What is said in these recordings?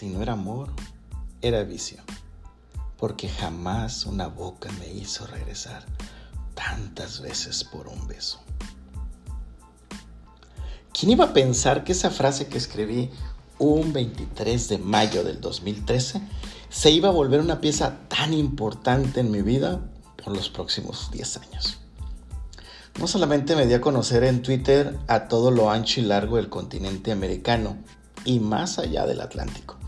Si no era amor, era vicio, porque jamás una boca me hizo regresar tantas veces por un beso. ¿Quién iba a pensar que esa frase que escribí un 23 de mayo del 2013 se iba a volver una pieza tan importante en mi vida por los próximos 10 años? No solamente me dio a conocer en Twitter a todo lo ancho y largo del continente americano y más allá del Atlántico,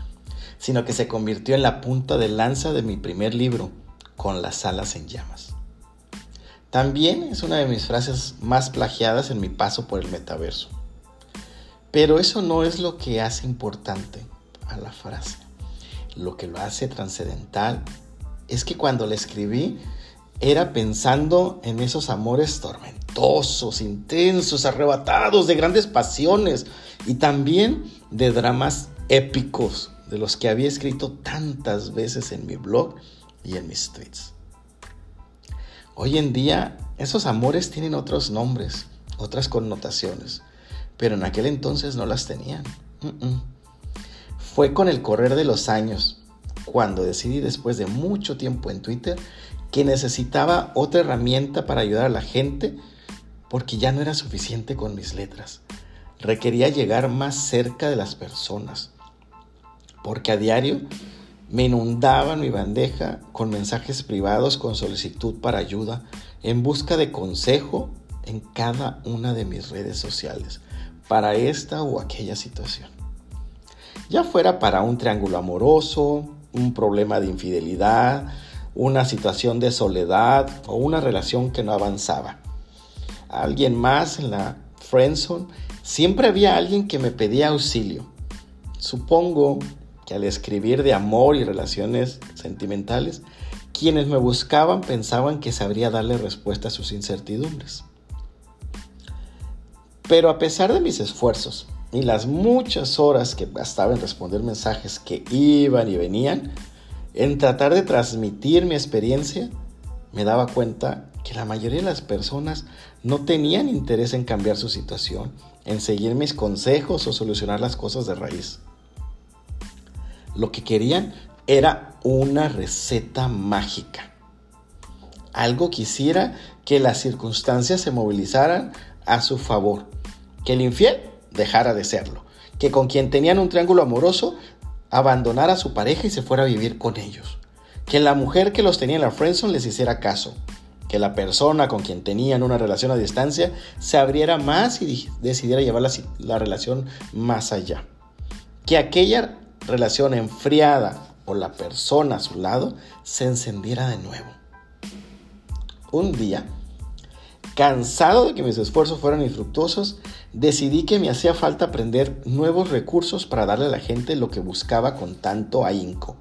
sino que se convirtió en la punta de lanza de mi primer libro, Con las alas en llamas. También es una de mis frases más plagiadas en mi paso por el metaverso. Pero eso no es lo que hace importante a la frase. Lo que lo hace trascendental es que cuando la escribí era pensando en esos amores tormentosos, intensos, arrebatados, de grandes pasiones y también de dramas épicos de los que había escrito tantas veces en mi blog y en mis tweets. Hoy en día esos amores tienen otros nombres, otras connotaciones, pero en aquel entonces no las tenían. Fue con el correr de los años cuando decidí después de mucho tiempo en Twitter que necesitaba otra herramienta para ayudar a la gente porque ya no era suficiente con mis letras. Requería llegar más cerca de las personas porque a diario me inundaban mi bandeja con mensajes privados con solicitud para ayuda en busca de consejo en cada una de mis redes sociales para esta o aquella situación. Ya fuera para un triángulo amoroso, un problema de infidelidad, una situación de soledad o una relación que no avanzaba. Alguien más en la friendzone, siempre había alguien que me pedía auxilio. Supongo al escribir de amor y relaciones sentimentales, quienes me buscaban pensaban que sabría darle respuesta a sus incertidumbres. Pero a pesar de mis esfuerzos y las muchas horas que gastaba en responder mensajes que iban y venían, en tratar de transmitir mi experiencia, me daba cuenta que la mayoría de las personas no tenían interés en cambiar su situación, en seguir mis consejos o solucionar las cosas de raíz. Lo que querían era una receta mágica. Algo quisiera que las circunstancias se movilizaran a su favor, que el infiel dejara de serlo, que con quien tenían un triángulo amoroso abandonara a su pareja y se fuera a vivir con ellos. Que la mujer que los tenía en la friendzone les hiciera caso. Que la persona con quien tenían una relación a distancia se abriera más y decidiera llevar la, la relación más allá. Que aquella relación enfriada o la persona a su lado se encendiera de nuevo. Un día, cansado de que mis esfuerzos fueran infructuosos, decidí que me hacía falta aprender nuevos recursos para darle a la gente lo que buscaba con tanto ahínco.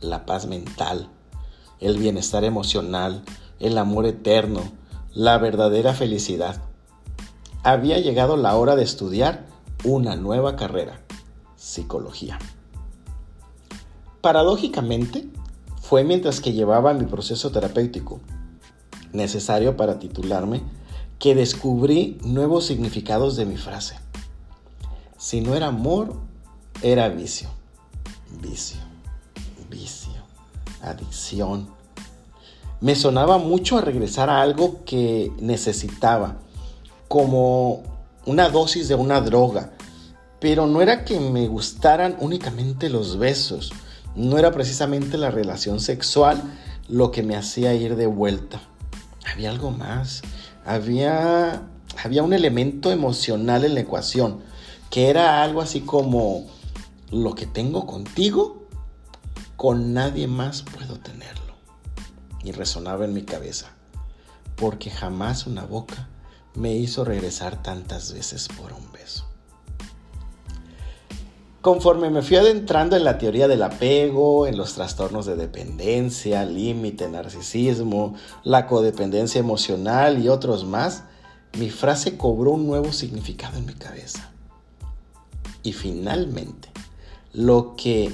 La paz mental, el bienestar emocional, el amor eterno, la verdadera felicidad. Había llegado la hora de estudiar una nueva carrera, psicología. Paradójicamente, fue mientras que llevaba mi proceso terapéutico, necesario para titularme, que descubrí nuevos significados de mi frase. Si no era amor, era vicio. Vicio, vicio, adicción. Me sonaba mucho a regresar a algo que necesitaba, como una dosis de una droga. Pero no era que me gustaran únicamente los besos, no era precisamente la relación sexual lo que me hacía ir de vuelta. Había algo más había, había un elemento emocional en la ecuación, que era algo así como lo que tengo contigo, con nadie más puedo tenerlo. Y resonaba en mi cabeza, porque jamás una boca me hizo regresar tantas veces por un beso. Conforme me fui adentrando en la teoría del apego, en los trastornos de dependencia, límite, narcisismo, la codependencia emocional y otros más, mi frase cobró un nuevo significado en mi cabeza. Y finalmente, lo que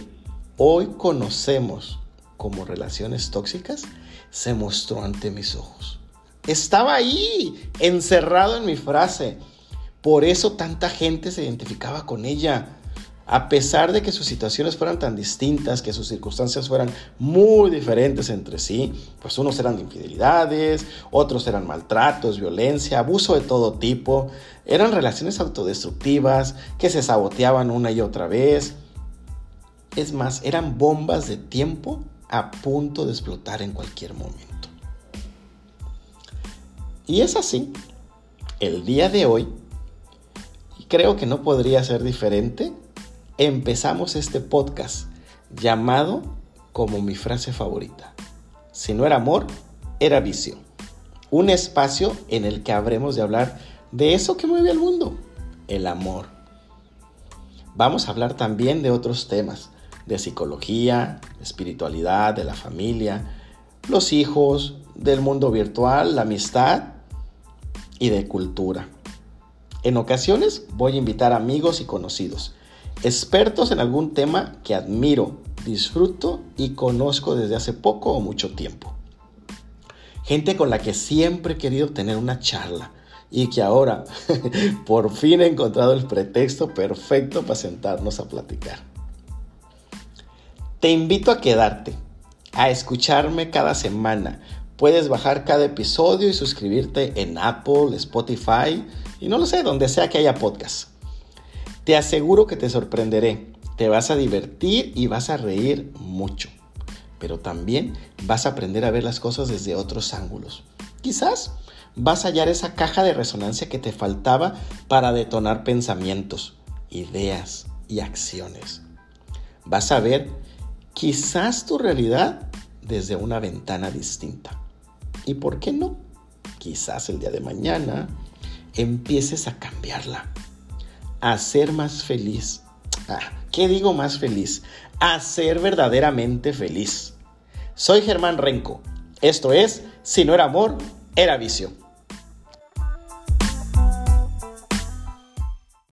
hoy conocemos como relaciones tóxicas se mostró ante mis ojos. Estaba ahí, encerrado en mi frase. Por eso tanta gente se identificaba con ella a pesar de que sus situaciones fueran tan distintas, que sus circunstancias fueran muy diferentes entre sí, pues unos eran de infidelidades, otros eran maltratos, violencia, abuso de todo tipo, eran relaciones autodestructivas que se saboteaban una y otra vez. Es más, eran bombas de tiempo a punto de explotar en cualquier momento. Y es así, el día de hoy, creo que no podría ser diferente, empezamos este podcast llamado como mi frase favorita. Si no era amor, era vicio. Un espacio en el que habremos de hablar de eso que mueve al mundo, el amor. Vamos a hablar también de otros temas, de psicología, espiritualidad, de la familia, los hijos, del mundo virtual, la amistad y de cultura. En ocasiones voy a invitar amigos y conocidos expertos en algún tema que admiro, disfruto y conozco desde hace poco o mucho tiempo. Gente con la que siempre he querido tener una charla y que ahora por fin he encontrado el pretexto perfecto para sentarnos a platicar. Te invito a quedarte, a escucharme cada semana. Puedes bajar cada episodio y suscribirte en Apple, Spotify y no lo sé, donde sea que haya podcast. Te aseguro que te sorprenderé, te vas a divertir y vas a reír mucho, pero también vas a aprender a ver las cosas desde otros ángulos. Quizás vas a hallar esa caja de resonancia que te faltaba para detonar pensamientos, ideas y acciones. Vas a ver quizás tu realidad desde una ventana distinta. ¿Y por qué no? Quizás el día de mañana empieces a cambiarla a ser más feliz. Ah, ¿Qué digo más feliz? A ser verdaderamente feliz. Soy Germán Renco. Esto es, si no era amor, era vicio.